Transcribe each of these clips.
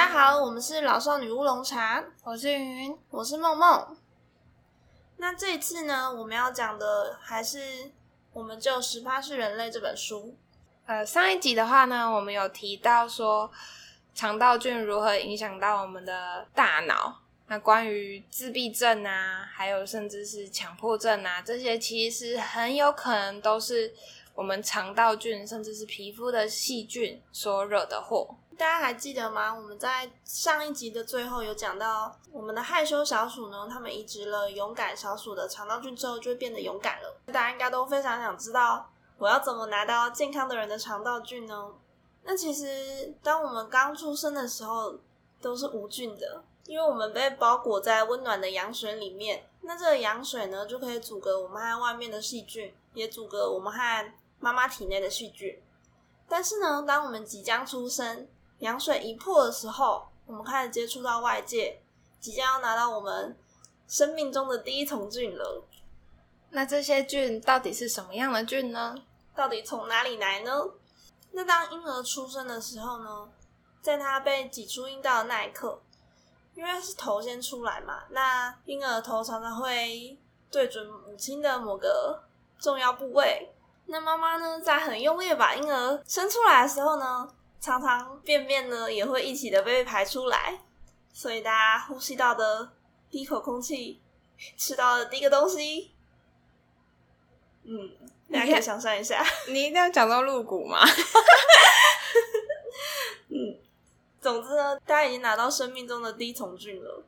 家好，我们是老少女乌龙茶，我是云云，我是梦梦。那这一次呢，我们要讲的还是《我们就十八是人类》这本书。呃，上一集的话呢，我们有提到说肠道菌如何影响到我们的大脑。那关于自闭症啊，还有甚至是强迫症啊，这些其实很有可能都是我们肠道菌，甚至是皮肤的细菌所惹的祸。大家还记得吗？我们在上一集的最后有讲到，我们的害羞小鼠呢，他们移植了勇敢小鼠的肠道菌之后，就会变得勇敢了。大家应该都非常想知道，我要怎么拿到健康的人的肠道菌呢？那其实，当我们刚出生的时候，都是无菌的。因为我们被包裹在温暖的羊水里面，那这个羊水呢，就可以阻隔我们和外面的细菌，也阻隔我们和妈妈体内的细菌。但是呢，当我们即将出生，羊水一破的时候，我们开始接触到外界，即将要拿到我们生命中的第一桶菌了。那这些菌到底是什么样的菌呢？到底从哪里来呢？那当婴儿出生的时候呢，在他被挤出阴道的那一刻。因为是头先出来嘛，那婴儿头常常会对准母亲的某个重要部位。那妈妈呢，在很用力把婴儿生出来的时候呢，常常便便呢也会一起的被排出来。所以大家呼吸到的第一口空气，吃到的第一个东西，嗯，大家可以想象一下。你一定要讲到露骨吗？嗯。总之呢，大家已经拿到生命中的第一重菌了。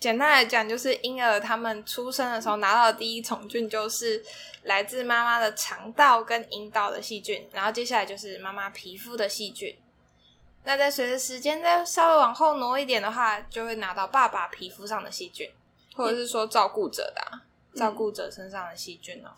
简单来讲，就是婴儿他们出生的时候拿到的第一重菌，就是来自妈妈的肠道跟阴道的细菌，然后接下来就是妈妈皮肤的细菌。那在随着时间再稍微往后挪一点的话，就会拿到爸爸皮肤上的细菌，或者是说照顾者的照顾者身上的细菌哦。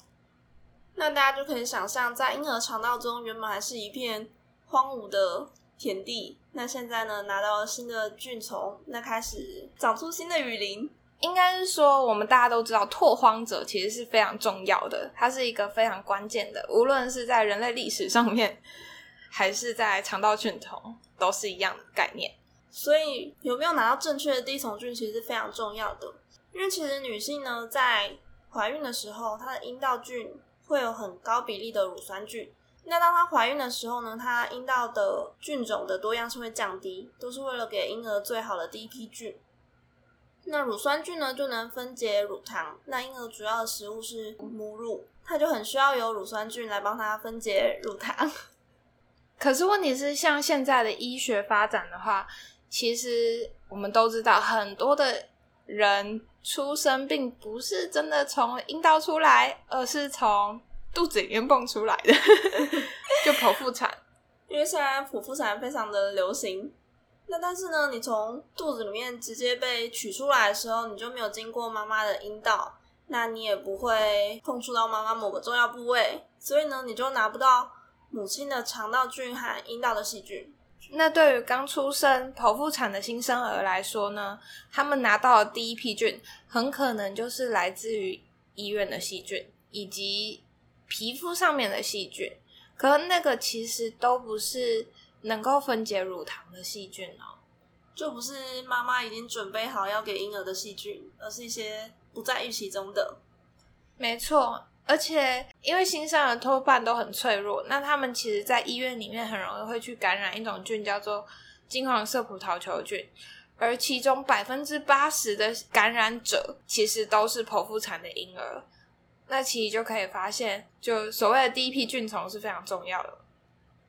那大家就可以想象，在婴儿肠道中原本还是一片荒芜的。田地，那现在呢？拿到了新的菌虫，那开始长出新的雨林。应该是说，我们大家都知道，拓荒者其实是非常重要的，它是一个非常关键的，无论是在人类历史上面，还是在肠道菌虫，都是一样的概念。所以，有没有拿到正确的滴虫菌，其实是非常重要的。因为其实女性呢，在怀孕的时候，她的阴道菌会有很高比例的乳酸菌。那当她怀孕的时候呢，她阴道的菌种的多样性会降低，都是为了给婴儿最好的第一批菌。那乳酸菌呢，就能分解乳糖。那婴儿主要的食物是母乳，它就很需要有乳酸菌来帮它分解乳糖。可是问题是，像现在的医学发展的话，其实我们都知道，很多的人出生并不是真的从阴道出来，而是从。肚子里面蹦出来的，就剖腹产，因为现在剖腹产非常的流行。那但是呢，你从肚子里面直接被取出来的时候，你就没有经过妈妈的阴道，那你也不会碰触到妈妈某个重要部位，所以呢，你就拿不到母亲的肠道菌和阴道的细菌。那对于刚出生剖腹产的新生儿来说呢，他们拿到的第一批菌，很可能就是来自于医院的细菌，以及。皮肤上面的细菌，可那个其实都不是能够分解乳糖的细菌哦，就不是妈妈已经准备好要给婴儿的细菌，而是一些不在预期中的。没错，而且因为新生儿多半都很脆弱，那他们其实，在医院里面很容易会去感染一种菌，叫做金黄色葡萄球菌，而其中百分之八十的感染者其实都是剖腹产的婴儿。那其实就可以发现，就所谓的第一批菌虫是非常重要的。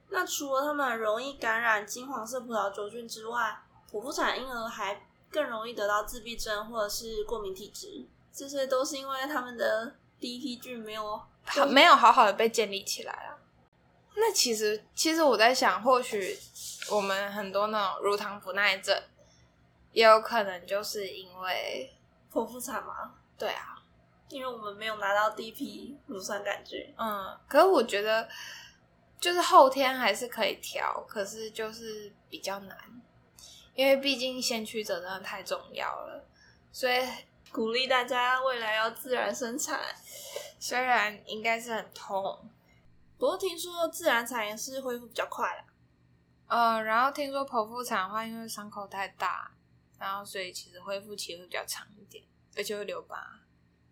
那除了他们容易感染金黄色葡萄球菌之外，剖腹产婴儿还更容易得到自闭症或者是过敏体质，这些都是因为他们的第一批剧没有好没有好好的被建立起来啊。那其实，其实我在想，或许我们很多那种乳糖不耐症，也有可能就是因为剖腹产吗？对啊。因为我们没有拿到第一批乳酸杆菌，嗯，可是我觉得就是后天还是可以调，可是就是比较难，因为毕竟先驱者真的太重要了，所以鼓励大家未来要自然生产，虽然应该是很痛，不过听说自然产也是恢复比较快啦。呃，然后听说剖腹产的话，因为伤口太大，然后所以其实恢复期会比较长一点，而且会留疤。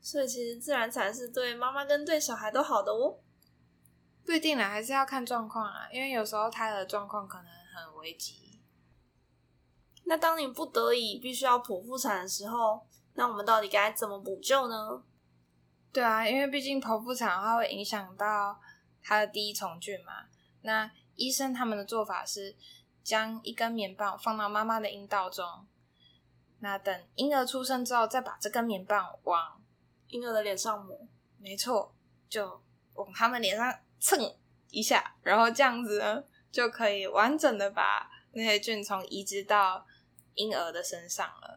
所以其实自然产是对妈妈跟对小孩都好的哦。不一定啦，还是要看状况啊，因为有时候胎儿状况可能很危急。那当你不得已必须要剖腹产的时候，那我们到底该怎么补救呢？对啊，因为毕竟剖腹产的话会影响到他的第一重菌嘛。那医生他们的做法是将一根棉棒放到妈妈的阴道中，那等婴儿出生之后，再把这根棉棒往婴儿的脸上抹。没错，就往他们脸上蹭一下，然后这样子呢，就可以完整的把那些菌虫移植到婴儿的身上了。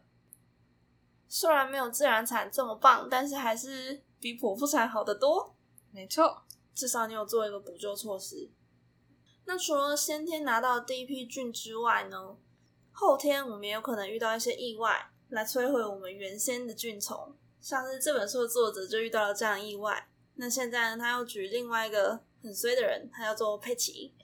虽然没有自然产这么棒，但是还是比剖腹产好得多。没错，至少你有做一个补救措施。那除了先天拿到第一批菌之外呢，后天我们也有可能遇到一些意外来摧毁我们原先的菌虫，像是这本书的作者就遇到了这样意外。那现在呢，他又举另外一个很衰的人，他叫做佩奇。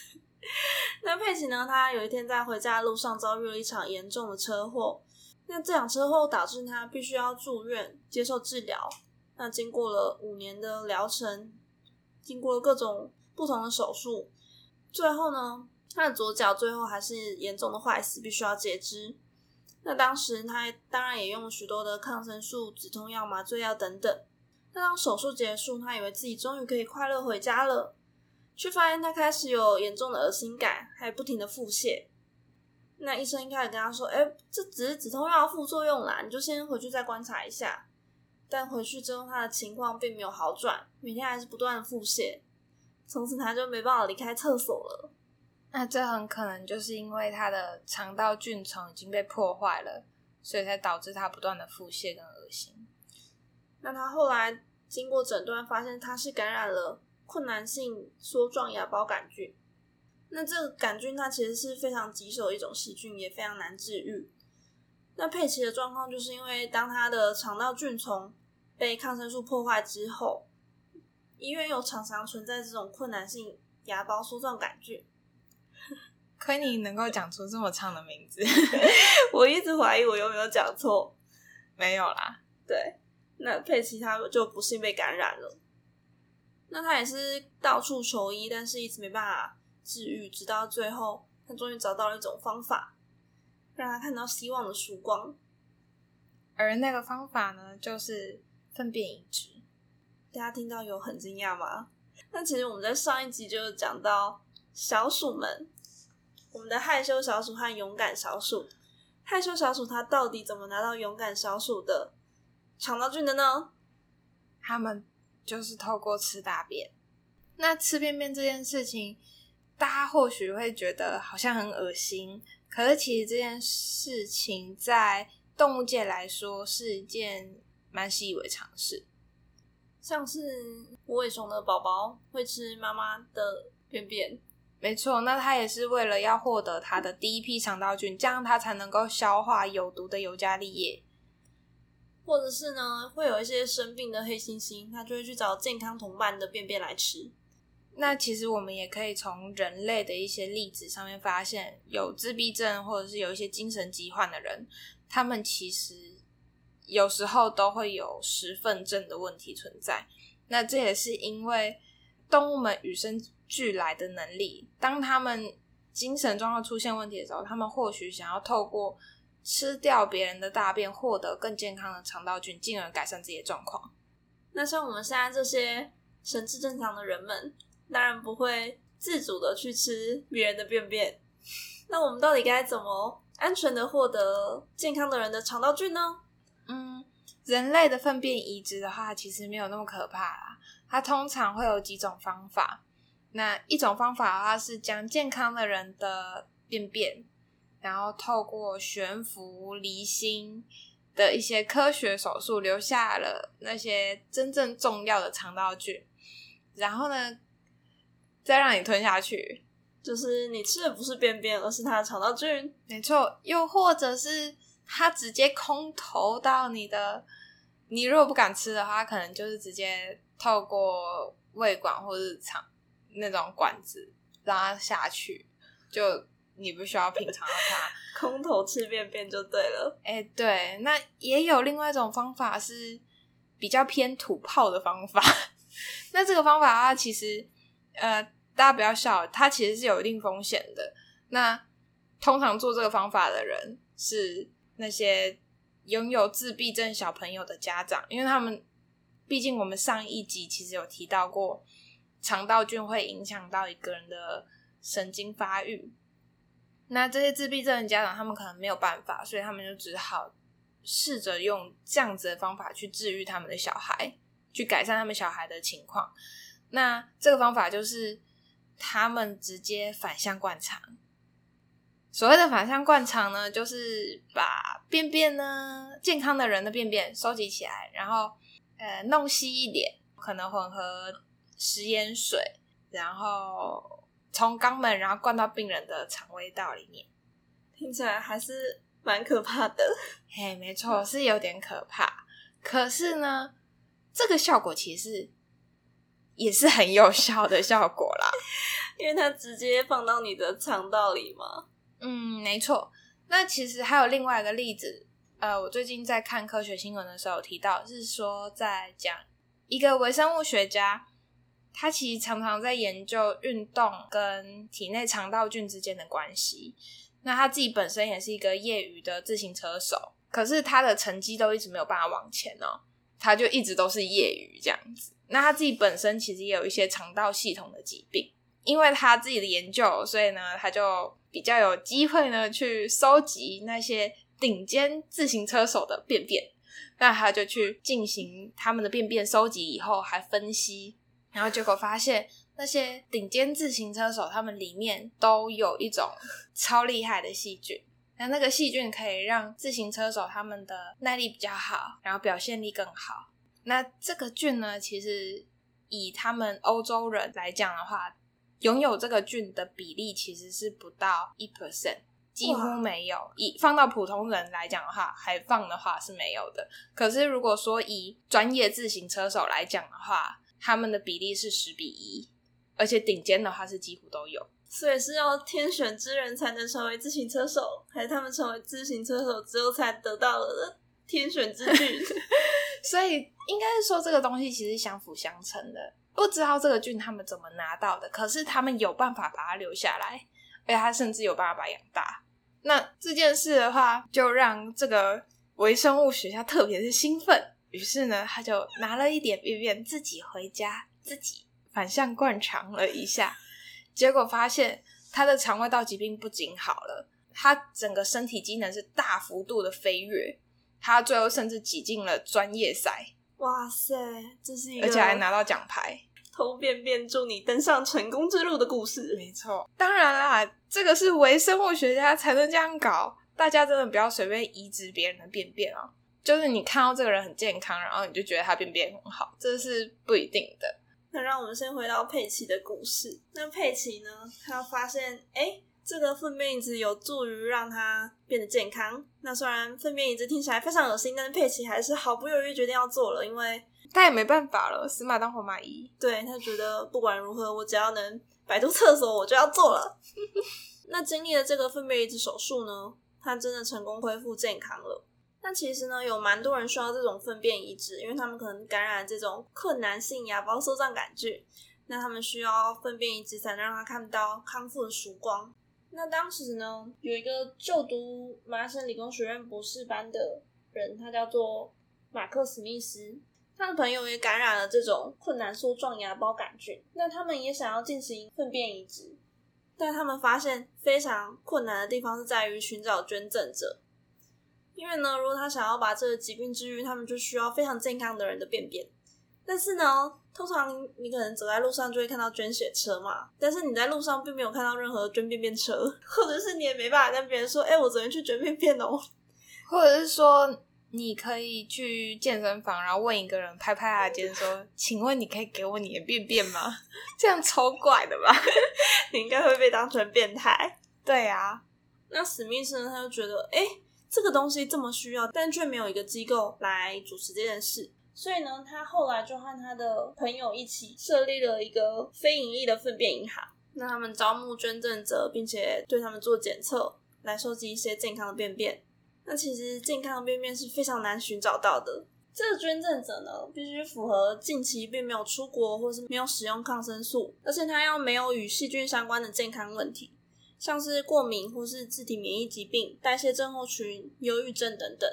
那佩奇呢，他有一天在回家的路上遭遇了一场严重的车祸，那这场车祸导致他必须要住院接受治疗。那经过了五年的疗程，经过了各种不同的手术，最后呢，他的左脚最后还是严重的坏死，必须要截肢。那当时他当然也用了许多的抗生素、止痛药、麻醉药等等。那当手术结束，他以为自己终于可以快乐回家了，却发现他开始有严重的恶心感，还不停的腹泻。那医生一开始跟他说：“哎，这只是止痛药副作用啦，你就先回去再观察一下。”但回去之后，他的情况并没有好转，每天还是不断的腹泻。从此他就没办法离开厕所了。那这很可能就是因为他的肠道菌虫已经被破坏了，所以才导致他不断的腹泻跟恶心。那他后来经过诊断，发现他是感染了困难性梭状芽孢杆菌。那这个杆菌它其实是非常棘手的一种细菌，也非常难治愈。那佩奇的状况就是因为当他的肠道菌虫被抗生素破坏之后，医院又常常存在这种困难性芽孢梭状杆菌。亏你能够讲出这么长的名字，我一直怀疑我有没有讲错。没有啦，对，那佩奇他就不幸被感染了。那他也是到处求医，但是一直没办法治愈，直到最后，他终于找到了一种方法，让他看到希望的曙光。而那个方法呢，就是粪便移植。大家听到有很惊讶吗？那其实我们在上一集就有讲到小鼠们，我们的害羞小鼠和勇敢小鼠。害羞小鼠它到底怎么拿到勇敢小鼠的肠道菌的呢？他们就是透过吃大便。那吃便便这件事情，大家或许会觉得好像很恶心，可是其实这件事情在动物界来说是一件蛮习以为常事。像是无尾熊的宝宝会吃妈妈的便便，没错，那它也是为了要获得它的第一批肠道菌，这样它才能够消化有毒的尤加利叶。或者是呢，会有一些生病的黑猩猩，它就会去找健康同伴的便便来吃。那其实我们也可以从人类的一些例子上面发现，有自闭症或者是有一些精神疾患的人，他们其实。有时候都会有食粪症的问题存在，那这也是因为动物们与生俱来的能力。当他们精神状况出现问题的时候，他们或许想要透过吃掉别人的大便，获得更健康的肠道菌，进而改善自己的状况。那像我们现在这些神智正常的人们，当然不会自主的去吃别人的便便。那我们到底该怎么安全的获得健康的人的肠道菌呢？嗯，人类的粪便移植的话，其实没有那么可怕啦。它通常会有几种方法。那一种方法的话，是将健康的人的便便，然后透过悬浮离心的一些科学手术，留下了那些真正重要的肠道菌，然后呢，再让你吞下去。就是你吃的不是便便，而是它的肠道菌。没错，又或者是。它直接空投到你的，你如果不敢吃的话，可能就是直接透过胃管或者肠那种管子让它下去，就你不需要品尝到它。空投吃便便就对了。哎、对，那也有另外一种方法是比较偏土炮的方法。那这个方法它其实呃，大家不要笑，它其实是有一定风险的。那通常做这个方法的人是那些拥有自闭症小朋友的家长，因为他们毕竟我们上一集其实有提到过，肠道菌会影响到一个人的神经发育。那这些自闭症的家长，他们可能没有办法，所以他们就只好试着用这样子的方法去治愈他们的小孩，去改善他们小孩的情况。那这个方法就是他们直接反向灌肠。所谓的反向灌肠呢，就是把便便呢健康的人的便便收集起来，然后呃弄稀一点，可能混合食盐水，然后从肛门然后灌到病人的肠胃道里面。听起来还是蛮可怕的。嘿，没错，是有点可怕。可是呢，这个效果其实也是很有效的效果啦。因为它直接放到你的肠道里嘛。嗯，没错。那其实还有另外一个例子，呃，我最近在看科学新闻的时候有提到，是说在讲一个微生物学家，他其实常常在研究运动跟体内肠道菌之间的关系。那他自己本身也是一个业余的自行车手，可是他的成绩都一直没有办法往前哦，他就一直都是业余这样子。那他自己本身其实也有一些肠道系统的疾病，因为他自己的研究，所以呢，他就比较有机会呢去收集那些顶尖自行车手的便便。那他就去进行他们的便便收集以后，还分析，然后结果发现那些顶尖自行车手他们里面都有一种 超厉害的细菌。那那个细菌可以让自行车手他们的耐力比较好，然后表现力更好。那这个菌呢，其实以他们欧洲人来讲的话，拥有这个菌的比例其实是不到一 percent，几乎没有。以放到普通人来讲的话，还放的话是没有的。可是如果说以专业自行车手来讲的话，他们的比例是十比一，而且顶尖的话是几乎都有。所以是要天选之人才能成为自行车手，还是他们成为自行车手之后才得到了天选之女？所以应该是说这个东西其实相辅相成的。不知道这个菌他们怎么拿到的，可是他们有办法把它留下来，而且他甚至有办法把养大。那这件事的话，就让这个微生物学家特别是兴奋。于是呢，他就拿了一点便便自己回家，自己反向灌肠了一下，结果发现他的肠胃道疾病不仅好了，他整个身体机能是大幅度的飞跃。他最后甚至挤进了专业赛，哇塞，这是一个而且还拿到奖牌。偷便便祝你登上成功之路的故事。没错，当然啦，这个是微生物学家才能这样搞。大家真的不要随便移植别人的便便哦。就是你看到这个人很健康，然后你就觉得他便便很好，这是不一定的。那让我们先回到佩奇的故事。那佩奇呢，他发现，哎，这个粪便移植有助于让他变得健康。那虽然粪便移植听起来非常恶心，但是佩奇还是毫不犹豫决定要做了，因为他也没办法了，死马当活马医。对他觉得不管如何，我只要能摆脱厕所，我就要做了。那经历了这个粪便移植手术呢，他真的成功恢复健康了。但其实呢，有蛮多人需要这种粪便移植，因为他们可能感染这种困难性芽孢梭状杆菌，那他们需要粪便移植才能让他看到康复的曙光。那当时呢，有一个就读麻省理工学院博士班的人，他叫做马克·史密斯，他的朋友也感染了这种困难梭状芽孢杆菌，那他们也想要进行粪便移植，但他们发现非常困难的地方是在于寻找捐赠者。因为呢，如果他想要把这个疾病治愈，他们就需要非常健康的人的便便。但是呢，通常你可能走在路上就会看到捐血车嘛，但是你在路上并没有看到任何捐便便车，或者是你也没办法跟别人说：“哎、我昨天去捐便便哦。或者是说，你可以去健身房，然后问一个人拍拍他的肩说：“请问你可以给我你的便便吗？”这样超怪的吧？” 你应该会被当成变态。对啊，那史密斯呢，他就觉得，哎、这个东西这么需要，但却没有一个机构来主持这件事。所以呢，他后来就和他的朋友一起设立了一个非盈利的粪便银行。那他们招募捐赠者，并且对他们做检测，来收集一些健康的便便。那其实健康的便便是非常难寻找到的。这个捐赠者呢，必须符合近期并没有出国或是没有使用抗生素，而且他要没有与细菌相关的健康问题，像是过敏或是自体免疫疾病、代谢症候群、忧郁症等等。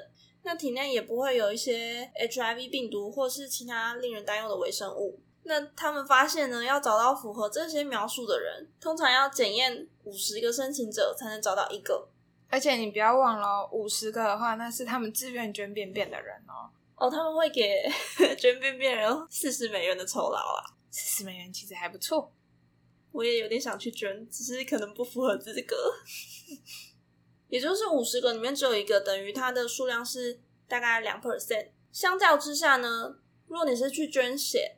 那体内也不会有一些 HIV 病毒或是其他令人担忧的微生物。那他们发现呢，要找到符合这些描述的人，通常要检验五十个申请者才能找到一个。而且你不要忘了，五十个的话，那是他们自愿捐便便的人哦。哦，他们会给 捐便便人四十美元的酬劳啊，四十美元其实还不错。我也有点想去捐，只是可能不符合资格。也就是五十个里面只有一个，等于它的数量是大概两 percent。相较之下呢，如果你是去捐血，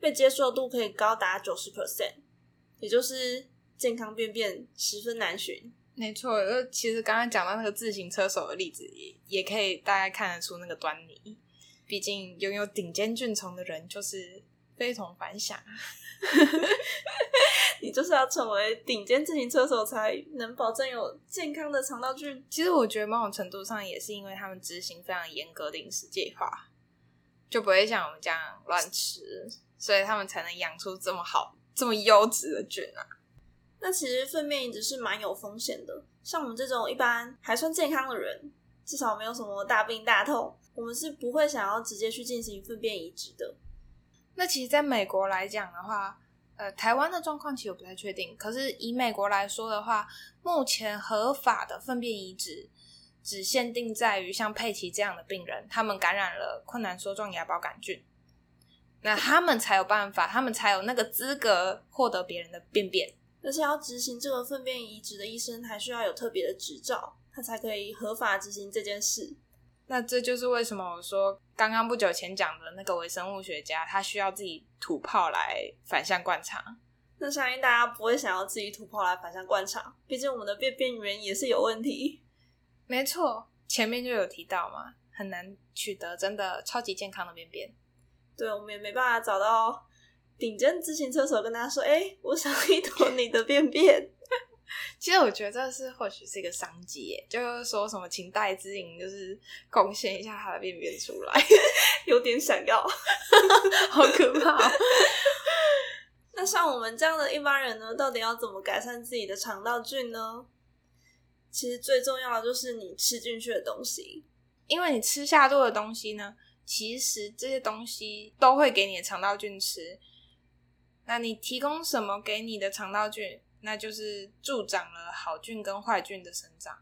被接受度可以高达九十 percent，也就是健康便便十分难寻。没错，呃，其实刚刚讲到那个自行车手的例子，也也可以大概看得出那个端倪。毕竟拥有顶尖菌虫的人就是非同凡响。你就是要成为顶尖自行车手，才能保证有健康的肠道菌。其实我觉得某种程度上也是因为他们执行非常严格的饮食计划，就不会像我们这样乱吃，所以他们才能养出这么好、这么优质的菌啊。那其实粪便移植是蛮有风险的，像我们这种一般还算健康的人，至少没有什么大病大痛，我们是不会想要直接去进行粪便移植的。那其实，在美国来讲的话，呃，台湾的状况其实我不太确定。可是以美国来说的话，目前合法的粪便移植只限定在于像佩奇这样的病人，他们感染了困难梭状芽孢杆菌，那他们才有办法，他们才有那个资格获得别人的便便。而且要执行这个粪便移植的医生，还需要有特别的执照，他才可以合法执行这件事。那这就是为什么我说刚刚不久前讲的那个微生物学家，他需要自己吐泡来反向灌肠。那相信大家不会想要自己吐泡来反向灌肠，毕竟我们的便便源也是有问题。没错，前面就有提到嘛，很难取得真的超级健康的便便。对，我们也没办法找到。顶尖自行车手跟他说：“哎，我想一坨你的便便。” 其实我觉得这是或许是一个商机，就是说什么请代之影就是贡献一下他的便便出来，有点想要，好可怕。那像我们这样的一般人呢，到底要怎么改善自己的肠道菌呢？其实最重要的就是你吃进去的东西，因为你吃下肚的东西呢，其实这些东西都会给你的肠道菌吃。那你提供什么给你的肠道菌，那就是助长了好菌跟坏菌的生长。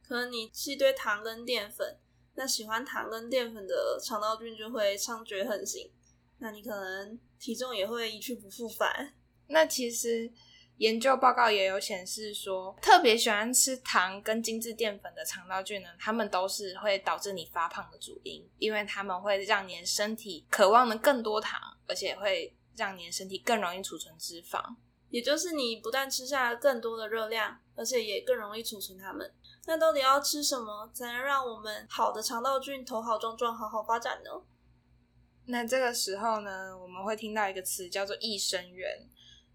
可能你吃一堆糖跟淀粉，那喜欢糖跟淀粉的肠道菌就会猖獗横行，那你可能体重也会一去不复返。那其实研究报告也有显示说，特别喜欢吃糖跟精致淀粉的肠道菌呢，它们都是会导致你发胖的主因，因为它们会让你的身体渴望的更多糖，而且会。让你的身体更容易储存脂肪，也就是你不但吃下更多的热量，而且也更容易储存它们。那到底要吃什么才能让我们好的肠道菌头好壮壮，好好发展呢？那这个时候呢，我们会听到一个词叫做益生元。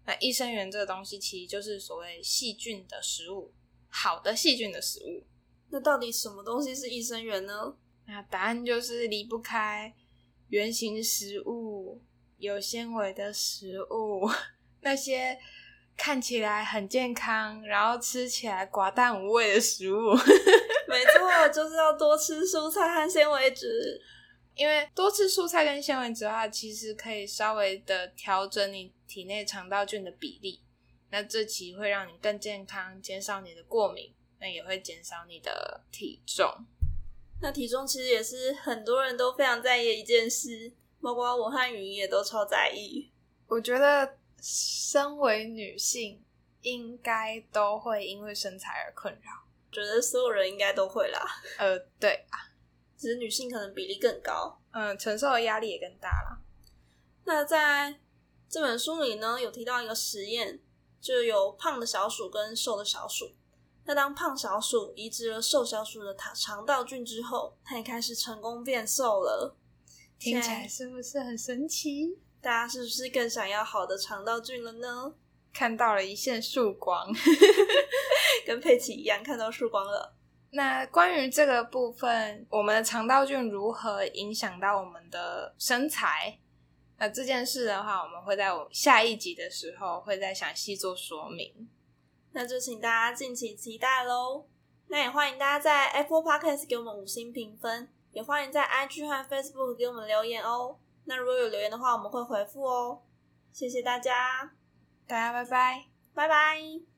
那益生元这个东西其实就是所谓细菌的食物，好的细菌的食物。那到底什么东西是益生元呢？那答案就是离不开原型食物。有纤维的食物，那些看起来很健康，然后吃起来寡淡无味的食物，没错，就是要多吃蔬菜和纤维质。因为多吃蔬菜跟纤维质的话，其实可以稍微的调整你体内肠道菌的比例，那这其实会让你更健康，减少你的过敏，那也会减少你的体重。那体重其实也是很多人都非常在意的一件事。包括我和云也都超在意。我觉得，身为女性，应该都会因为身材而困扰。觉得所有人应该都会啦。呃，对啊，只是女性可能比例更高，嗯，承受的压力也更大啦。那在这本书里呢，有提到一个实验，就有胖的小鼠跟瘦的小鼠。那当胖小鼠移植了瘦小鼠的肠肠道菌之后，它也开始成功变瘦了。听起来是不是很神奇？大家是不是更想要好的肠道菌了呢？看到了一线曙光，跟佩奇一样看到曙光了。那关于这个部分，我们的肠道菌如何影响到我们的身材？那这件事的话，我们会在我下一集的时候会再详细做说明。那就请大家敬请期待喽。那也欢迎大家在 Apple Podcast 给我们五星评分，也欢迎在 IG 和 Facebook 给我们留言哦。那如果有留言的话，我们会回复哦。谢谢大家，大家拜拜，拜拜。